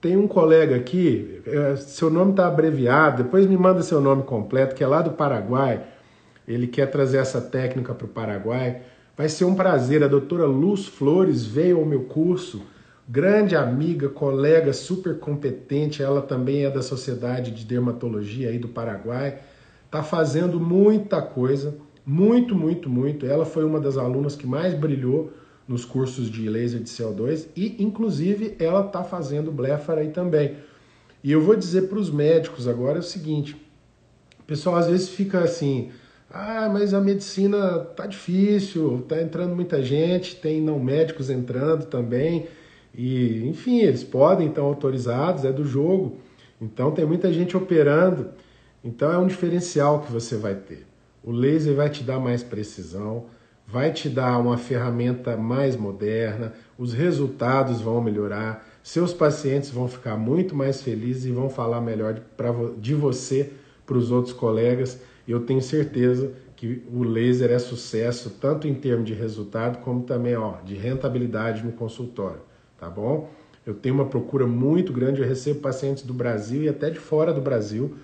tem um colega aqui, é, seu nome está abreviado, depois me manda seu nome completo, que é lá do Paraguai, ele quer trazer essa técnica para o Paraguai. Vai ser um prazer. A doutora Luz Flores veio ao meu curso, grande amiga, colega, super competente. Ela também é da Sociedade de Dermatologia aí do Paraguai. Tá fazendo muita coisa, muito, muito, muito. Ela foi uma das alunas que mais brilhou nos cursos de laser de CO2 e, inclusive, ela tá fazendo blefara aí também. E eu vou dizer para os médicos agora o seguinte: o pessoal às vezes fica assim ah, mas a medicina tá difícil, tá entrando muita gente, tem não médicos entrando também. E, enfim, eles podem, estão autorizados, é do jogo. Então tem muita gente operando. Então é um diferencial que você vai ter. O laser vai te dar mais precisão, vai te dar uma ferramenta mais moderna, os resultados vão melhorar, seus pacientes vão ficar muito mais felizes e vão falar melhor de, pra, de você para os outros colegas eu tenho certeza que o laser é sucesso tanto em termos de resultado como também ó, de rentabilidade no consultório, tá bom? Eu tenho uma procura muito grande, eu recebo pacientes do Brasil e até de fora do Brasil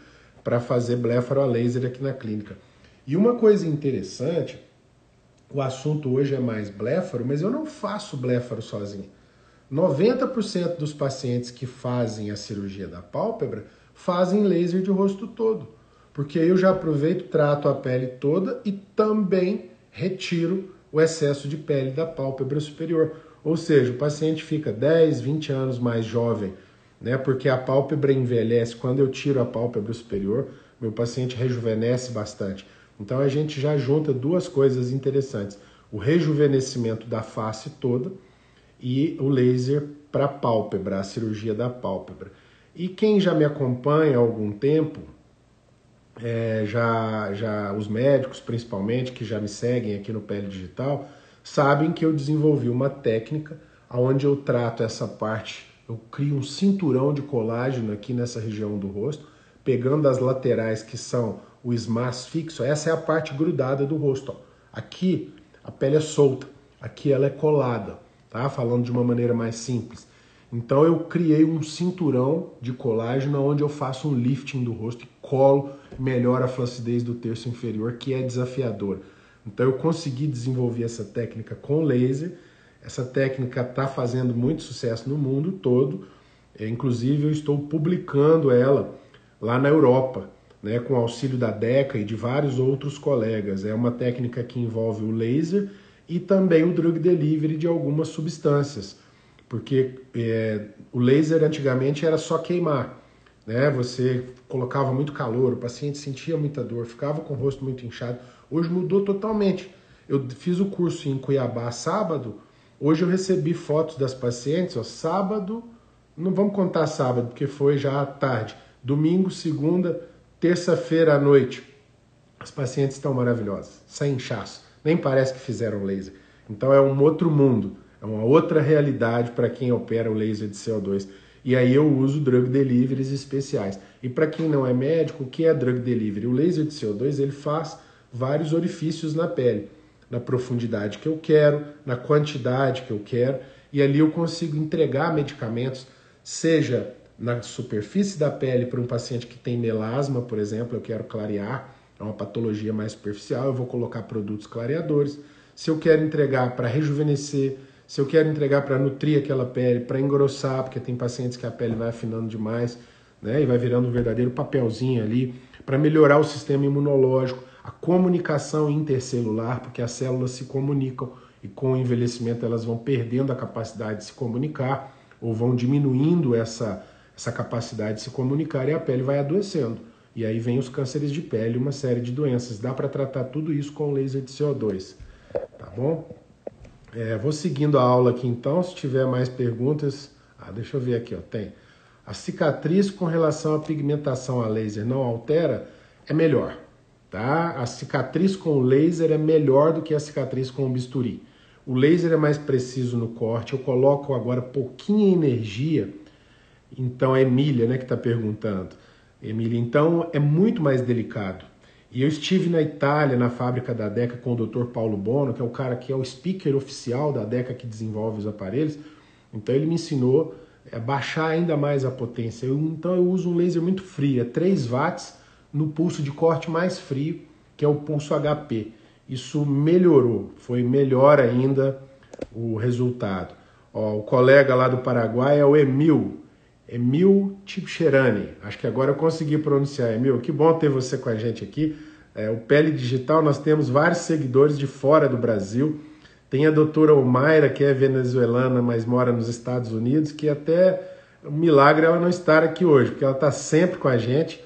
para fazer blefaro a laser aqui na clínica. E uma coisa interessante, o assunto hoje é mais blefaro, mas eu não faço blefaro sozinho. 90% dos pacientes que fazem a cirurgia da pálpebra fazem laser de rosto todo porque eu já aproveito, trato a pele toda e também retiro o excesso de pele da pálpebra superior. Ou seja, o paciente fica 10, 20 anos mais jovem, né? Porque a pálpebra envelhece. Quando eu tiro a pálpebra superior, meu paciente rejuvenesce bastante. Então a gente já junta duas coisas interessantes: o rejuvenescimento da face toda e o laser para a pálpebra, a cirurgia da pálpebra. E quem já me acompanha há algum tempo é, já, já os médicos principalmente que já me seguem aqui no Pele Digital sabem que eu desenvolvi uma técnica onde eu trato essa parte, eu crio um cinturão de colágeno aqui nessa região do rosto, pegando as laterais que são o esmaço fixo, essa é a parte grudada do rosto. Ó. Aqui a pele é solta, aqui ela é colada, tá? Falando de uma maneira mais simples. Então eu criei um cinturão de colágeno onde eu faço um lifting do rosto e colo, melhora a flacidez do terço inferior, que é desafiador. Então eu consegui desenvolver essa técnica com laser. Essa técnica está fazendo muito sucesso no mundo todo. É, inclusive eu estou publicando ela lá na Europa, né, com auxílio da DECA e de vários outros colegas. É uma técnica que envolve o laser e também o drug delivery de algumas substâncias porque é, o laser antigamente era só queimar, né? Você colocava muito calor, o paciente sentia muita dor, ficava com o rosto muito inchado. Hoje mudou totalmente. Eu fiz o curso em Cuiabá sábado. Hoje eu recebi fotos das pacientes, ó, sábado, não vamos contar sábado, porque foi já à tarde. Domingo, segunda, terça-feira à noite. As pacientes estão maravilhosas, sem inchaço. Nem parece que fizeram laser. Então é um outro mundo. É uma outra realidade para quem opera o laser de CO2. E aí eu uso drug deliveries especiais. E para quem não é médico, o que é drug delivery? O laser de CO2 ele faz vários orifícios na pele, na profundidade que eu quero, na quantidade que eu quero, e ali eu consigo entregar medicamentos, seja na superfície da pele para um paciente que tem melasma, por exemplo, eu quero clarear, é uma patologia mais superficial, eu vou colocar produtos clareadores. Se eu quero entregar para rejuvenescer, se eu quero entregar para nutrir aquela pele, para engrossar, porque tem pacientes que a pele vai afinando demais, né, e vai virando um verdadeiro papelzinho ali, para melhorar o sistema imunológico, a comunicação intercelular, porque as células se comunicam e com o envelhecimento elas vão perdendo a capacidade de se comunicar ou vão diminuindo essa, essa capacidade de se comunicar e a pele vai adoecendo. E aí vem os cânceres de pele, uma série de doenças. Dá para tratar tudo isso com laser de CO2, tá bom? É, vou seguindo a aula aqui então, se tiver mais perguntas. Ah, deixa eu ver aqui, ó, tem. A cicatriz com relação à pigmentação a laser não altera? É melhor, tá? A cicatriz com laser é melhor do que a cicatriz com o bisturi. O laser é mais preciso no corte, eu coloco agora pouquinha energia. Então, é Emília, né, que está perguntando. Emília, então é muito mais delicado. E eu estive na Itália, na fábrica da DECA, com o Dr. Paulo Bono, que é o cara que é o speaker oficial da DECA que desenvolve os aparelhos. Então ele me ensinou a baixar ainda mais a potência. Eu, então eu uso um laser muito frio, é 3 watts no pulso de corte mais frio, que é o pulso HP. Isso melhorou, foi melhor ainda o resultado. Ó, o colega lá do Paraguai é o Emil, Emil Tipcherani. Acho que agora eu consegui pronunciar. Emil, que bom ter você com a gente aqui. É, o Pele Digital, nós temos vários seguidores de fora do Brasil. Tem a doutora Omaira, que é venezuelana, mas mora nos Estados Unidos, que até um milagre ela não estar aqui hoje, porque ela está sempre com a gente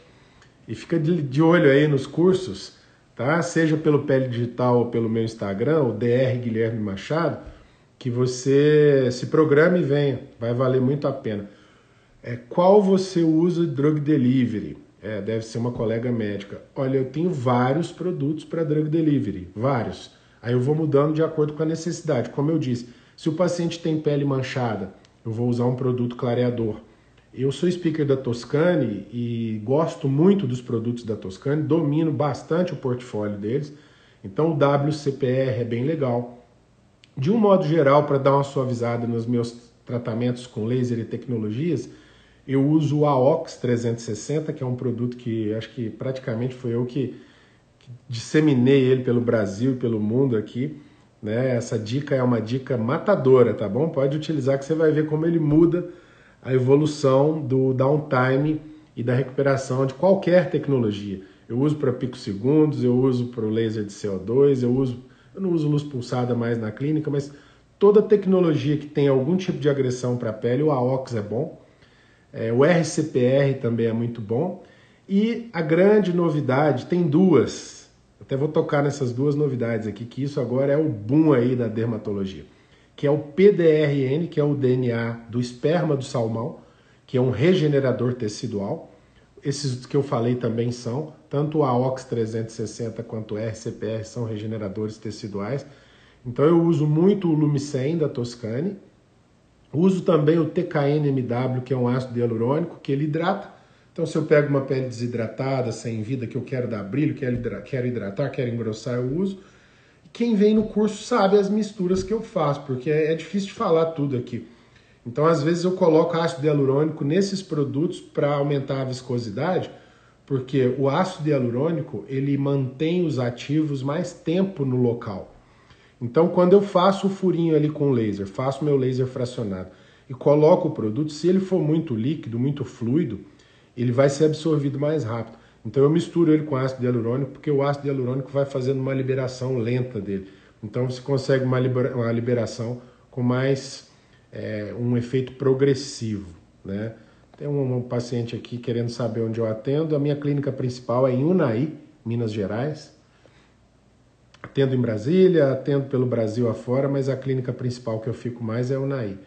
e fica de, de, olho aí nos cursos, tá? Seja pelo Pele Digital ou pelo meu Instagram, o DR Guilherme Machado, que você se programe e venha, vai valer muito a pena. É, qual você usa drug delivery? É, deve ser uma colega médica. Olha, eu tenho vários produtos para drug delivery, vários. Aí eu vou mudando de acordo com a necessidade. Como eu disse, se o paciente tem pele manchada, eu vou usar um produto clareador. Eu sou speaker da Toscane e gosto muito dos produtos da Toscane, domino bastante o portfólio deles. Então o WCPR é bem legal. De um modo geral, para dar uma suavizada nos meus tratamentos com laser e tecnologias, eu uso o AOX 360, que é um produto que acho que praticamente foi eu que, que disseminei ele pelo Brasil e pelo mundo aqui. Né? Essa dica é uma dica matadora, tá bom? Pode utilizar que você vai ver como ele muda a evolução do downtime e da recuperação de qualquer tecnologia. Eu uso para picosegundos, eu uso para o laser de CO2, eu uso, eu não uso luz pulsada mais na clínica, mas toda tecnologia que tem algum tipo de agressão para a pele, o AOX é bom. É, o RCPR também é muito bom. E a grande novidade, tem duas. Até vou tocar nessas duas novidades aqui, que isso agora é o boom aí da dermatologia. Que é o PDRN, que é o DNA do esperma do salmão, que é um regenerador tecidual. Esses que eu falei também são, tanto o AOX 360 quanto o RCPR são regeneradores teciduais. Então eu uso muito o Lumicen da Toscane. Uso também o TKNMW, que é um ácido hialurônico, que ele hidrata. Então se eu pego uma pele desidratada, sem vida, que eu quero dar brilho, quero hidratar, quero engrossar, eu uso. Quem vem no curso sabe as misturas que eu faço, porque é difícil de falar tudo aqui. Então, às vezes, eu coloco ácido hialurônico nesses produtos para aumentar a viscosidade, porque o ácido hialurônico ele mantém os ativos mais tempo no local. Então, quando eu faço o furinho ali com laser, faço meu laser fracionado e coloco o produto, se ele for muito líquido, muito fluido, ele vai ser absorvido mais rápido. Então eu misturo ele com ácido hialurônico, porque o ácido hialurônico vai fazendo uma liberação lenta dele. Então você consegue uma, liberação com mais é, um efeito progressivo, né? Tem um, um, paciente aqui querendo saber onde eu atendo. A minha clínica principal é em Unai, Minas Gerais. Atendo em Brasília, atendo pelo Brasil afora, mas a clínica principal que eu fico mais é Unai.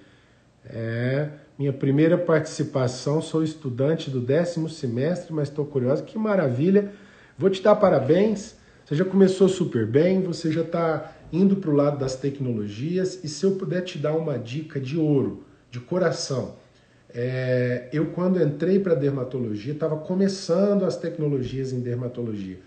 É minha primeira participação, sou estudante do décimo semestre, mas estou curiosa. Que maravilha! Vou te dar parabéns. Você já começou super bem, você já está indo para o lado das tecnologias. E se eu puder te dar uma dica de ouro, de coração, é, eu quando entrei para dermatologia estava começando as tecnologias em dermatologia.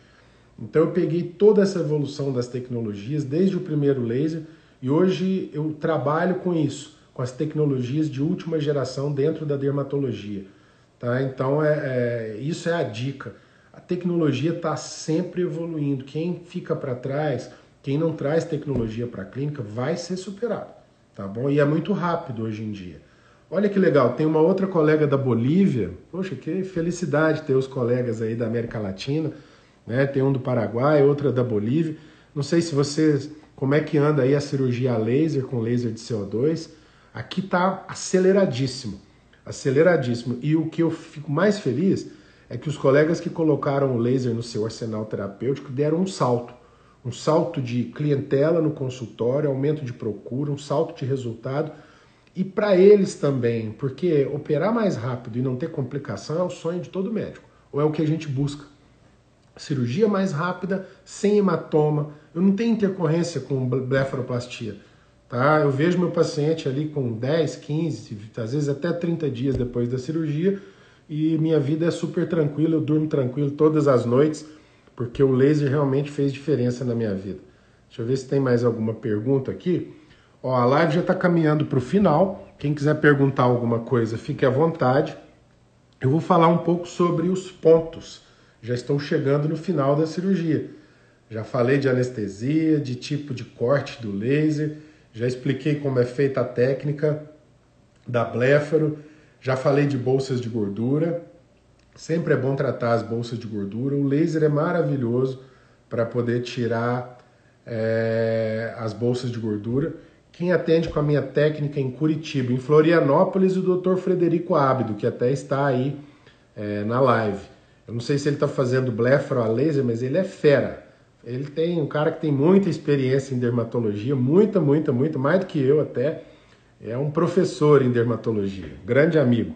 Então eu peguei toda essa evolução das tecnologias desde o primeiro laser e hoje eu trabalho com isso, com as tecnologias de última geração dentro da dermatologia. Tá? Então é, é isso é a dica. A tecnologia está sempre evoluindo. Quem fica para trás quem não traz tecnologia para a clínica vai ser superado, tá bom? E é muito rápido hoje em dia. Olha que legal, tem uma outra colega da Bolívia. Poxa, que felicidade ter os colegas aí da América Latina, né? Tem um do Paraguai, outra da Bolívia. Não sei se vocês, como é que anda aí a cirurgia laser com laser de CO2. Aqui tá aceleradíssimo, aceleradíssimo. E o que eu fico mais feliz é que os colegas que colocaram o laser no seu arsenal terapêutico deram um salto um salto de clientela no consultório, aumento de procura, um salto de resultado. E para eles também, porque operar mais rápido e não ter complicação é o sonho de todo médico, ou é o que a gente busca. Cirurgia mais rápida, sem hematoma, eu não tenho intercorrência com blefaroplastia. Tá? Eu vejo meu paciente ali com 10, 15, às vezes até 30 dias depois da cirurgia e minha vida é super tranquila, eu durmo tranquilo todas as noites porque o laser realmente fez diferença na minha vida. Deixa eu ver se tem mais alguma pergunta aqui. Ó, a live já está caminhando para o final. Quem quiser perguntar alguma coisa, fique à vontade. Eu vou falar um pouco sobre os pontos. Já estou chegando no final da cirurgia. Já falei de anestesia, de tipo de corte do laser, já expliquei como é feita a técnica da bléfaro, já falei de bolsas de gordura, Sempre é bom tratar as bolsas de gordura. O laser é maravilhoso para poder tirar é, as bolsas de gordura. Quem atende com a minha técnica em Curitiba, em Florianópolis, o Dr. Frederico Ábido, que até está aí é, na live. Eu não sei se ele está fazendo blefaro a laser, mas ele é fera. Ele tem um cara que tem muita experiência em dermatologia, muita, muita, muita, mais do que eu até. É um professor em dermatologia, grande amigo.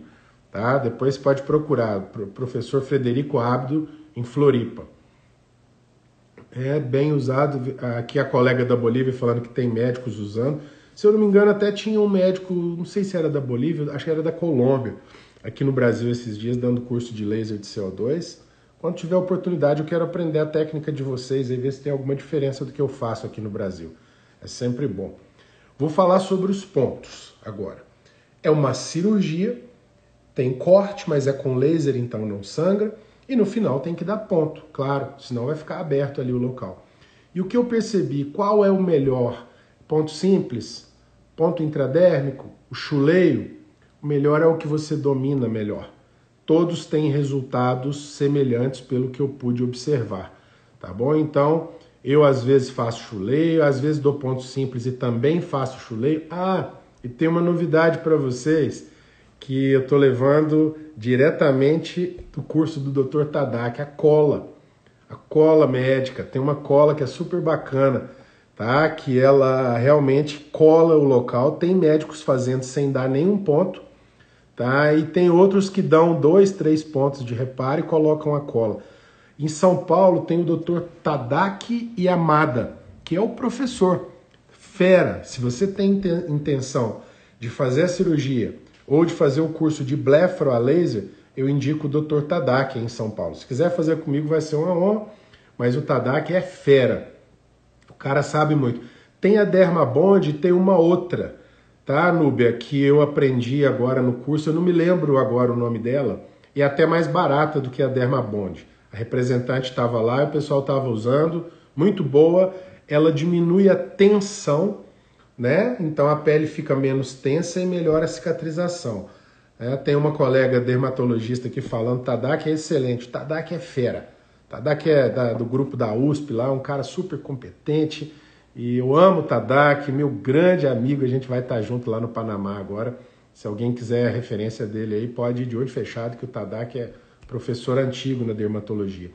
Tá? Depois pode procurar, professor Frederico Abdo, em Floripa. É bem usado, aqui a colega da Bolívia falando que tem médicos usando. Se eu não me engano, até tinha um médico, não sei se era da Bolívia, acho que era da Colômbia, aqui no Brasil esses dias, dando curso de laser de CO2. Quando tiver oportunidade, eu quero aprender a técnica de vocês e ver se tem alguma diferença do que eu faço aqui no Brasil. É sempre bom. Vou falar sobre os pontos agora. É uma cirurgia tem corte, mas é com laser, então não sangra. E no final tem que dar ponto, claro, senão vai ficar aberto ali o local. E o que eu percebi, qual é o melhor? Ponto simples, ponto intradérmico, o chuleio, melhor é o que você domina melhor. Todos têm resultados semelhantes pelo que eu pude observar, tá bom? Então, eu às vezes faço chuleio, às vezes dou ponto simples e também faço chuleio. Ah, e tem uma novidade para vocês que eu estou levando diretamente do curso do Dr. Tadak, a cola. A cola médica. Tem uma cola que é super bacana, tá? Que ela realmente cola o local. Tem médicos fazendo sem dar nenhum ponto, tá? E tem outros que dão dois, três pontos de reparo e colocam a cola. Em São Paulo tem o Dr. Tadaki Yamada, que é o professor fera. Se você tem intenção de fazer a cirurgia ou de fazer o curso de blefaro a laser, eu indico o Dr. Tadaki em São Paulo. Se quiser fazer comigo vai ser uma honra, mas o Tadaki é fera. O cara sabe muito. Tem a Dermabond e tem uma outra, tá, Núbia, que eu aprendi agora no curso, eu não me lembro agora o nome dela, e é até mais barata do que a Dermabond. A representante estava lá o pessoal estava usando, muito boa. Ela diminui a tensão, né? Então a pele fica menos tensa e melhora a cicatrização. É, tem uma colega dermatologista aqui falando, Tadak é excelente, Tadak é fera. Tadak é da, do grupo da USP lá, um cara super competente. E eu amo o Tadak, meu grande amigo, a gente vai estar junto lá no Panamá agora. Se alguém quiser a referência dele aí, pode ir de olho fechado, que o Tadak é professor antigo na dermatologia.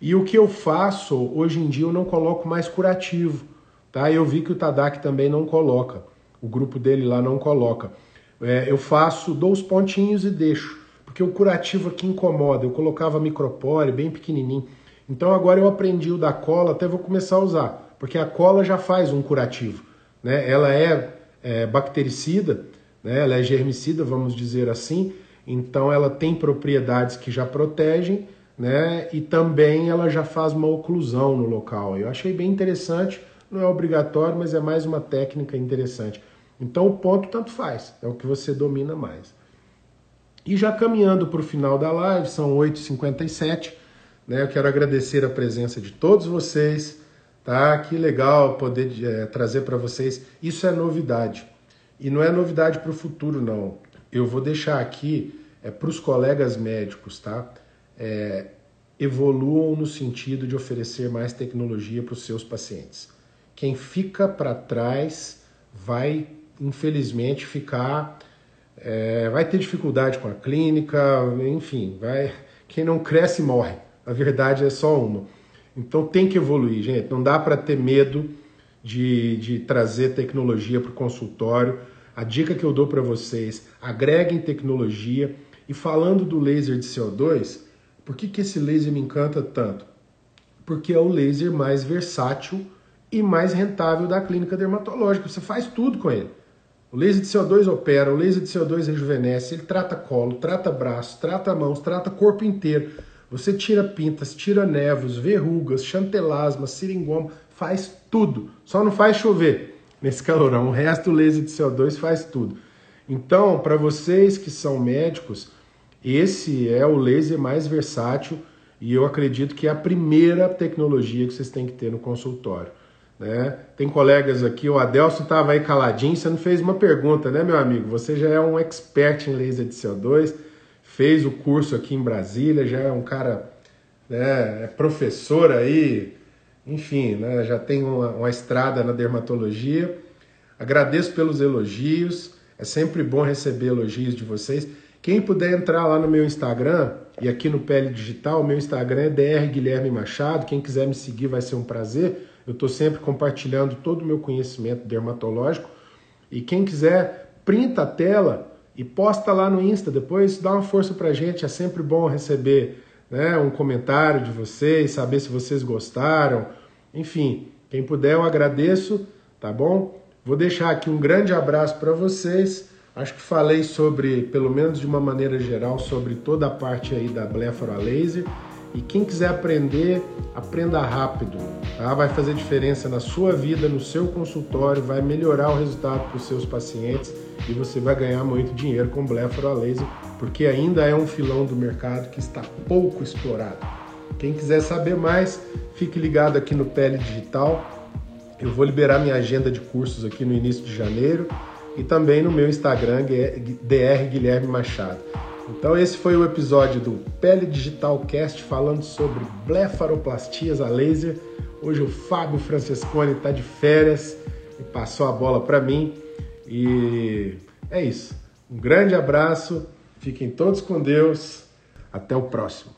E o que eu faço, hoje em dia eu não coloco mais curativo, tá? Eu vi que o Tadak também não coloca, o grupo dele lá não coloca. É, eu faço, dou os pontinhos e deixo, porque o curativo aqui incomoda. Eu colocava micropore bem pequenininho. Então agora eu aprendi o da cola, até vou começar a usar, porque a cola já faz um curativo, né? Ela é, é bactericida, né? Ela é germicida, vamos dizer assim, então ela tem propriedades que já protegem, né? E também ela já faz uma oclusão no local. Eu achei bem interessante, não é obrigatório, mas é mais uma técnica interessante. Então o ponto tanto faz, é o que você domina mais. E já caminhando para o final da live, são 8h57, né? Eu quero agradecer a presença de todos vocês, tá? Que legal poder é, trazer para vocês. Isso é novidade. E não é novidade para o futuro, não. Eu vou deixar aqui é, para os colegas médicos, tá? É, evoluam no sentido de oferecer mais tecnologia para os seus pacientes. Quem fica para trás vai, infelizmente, ficar. É, vai ter dificuldade com a clínica, enfim, vai. Quem não cresce morre. A verdade é só uma. Então tem que evoluir, gente. Não dá para ter medo de, de trazer tecnologia para o consultório. A dica que eu dou para vocês: agreguem tecnologia e falando do laser de CO2, por que, que esse laser me encanta tanto? Porque é o laser mais versátil e mais rentável da clínica dermatológica. Você faz tudo com ele. O laser de CO2 opera, o laser de CO2 rejuvenesce, ele trata colo, trata braço, trata mãos, trata corpo inteiro. Você tira pintas, tira nervos, verrugas, chantelasma, seringoma, faz tudo. Só não faz chover nesse calorão. O resto, o laser de CO2 faz tudo. Então, para vocês que são médicos, esse é o laser mais versátil e eu acredito que é a primeira tecnologia que vocês têm que ter no consultório. Né? Tem colegas aqui, o Adelson estava aí caladinho, você não fez uma pergunta, né, meu amigo? Você já é um expert em laser de CO2, fez o curso aqui em Brasília, já é um cara, né, é professor aí, enfim, né, já tem uma, uma estrada na dermatologia. Agradeço pelos elogios, é sempre bom receber elogios de vocês. Quem puder entrar lá no meu Instagram e aqui no Pele Digital, meu Instagram é Dr. Guilherme Machado. Quem quiser me seguir vai ser um prazer. Eu estou sempre compartilhando todo o meu conhecimento dermatológico. E quem quiser, printa a tela e posta lá no Insta. Depois dá uma força pra gente. É sempre bom receber né, um comentário de vocês, saber se vocês gostaram. Enfim, quem puder eu agradeço, tá bom? Vou deixar aqui um grande abraço para vocês. Acho que falei sobre, pelo menos de uma maneira geral, sobre toda a parte aí da blefaro laser. E quem quiser aprender, aprenda rápido, tá? Vai fazer diferença na sua vida, no seu consultório, vai melhorar o resultado para os seus pacientes e você vai ganhar muito dinheiro com blefaro laser, porque ainda é um filão do mercado que está pouco explorado. Quem quiser saber mais, fique ligado aqui no Pele Digital. Eu vou liberar minha agenda de cursos aqui no início de janeiro e também no meu Instagram, DR Guilherme Machado. Então esse foi o episódio do Pele Digital Cast falando sobre blefaroplastias a laser. Hoje o Fábio Francesconi está de férias e passou a bola para mim. E é isso. Um grande abraço, fiquem todos com Deus. Até o próximo.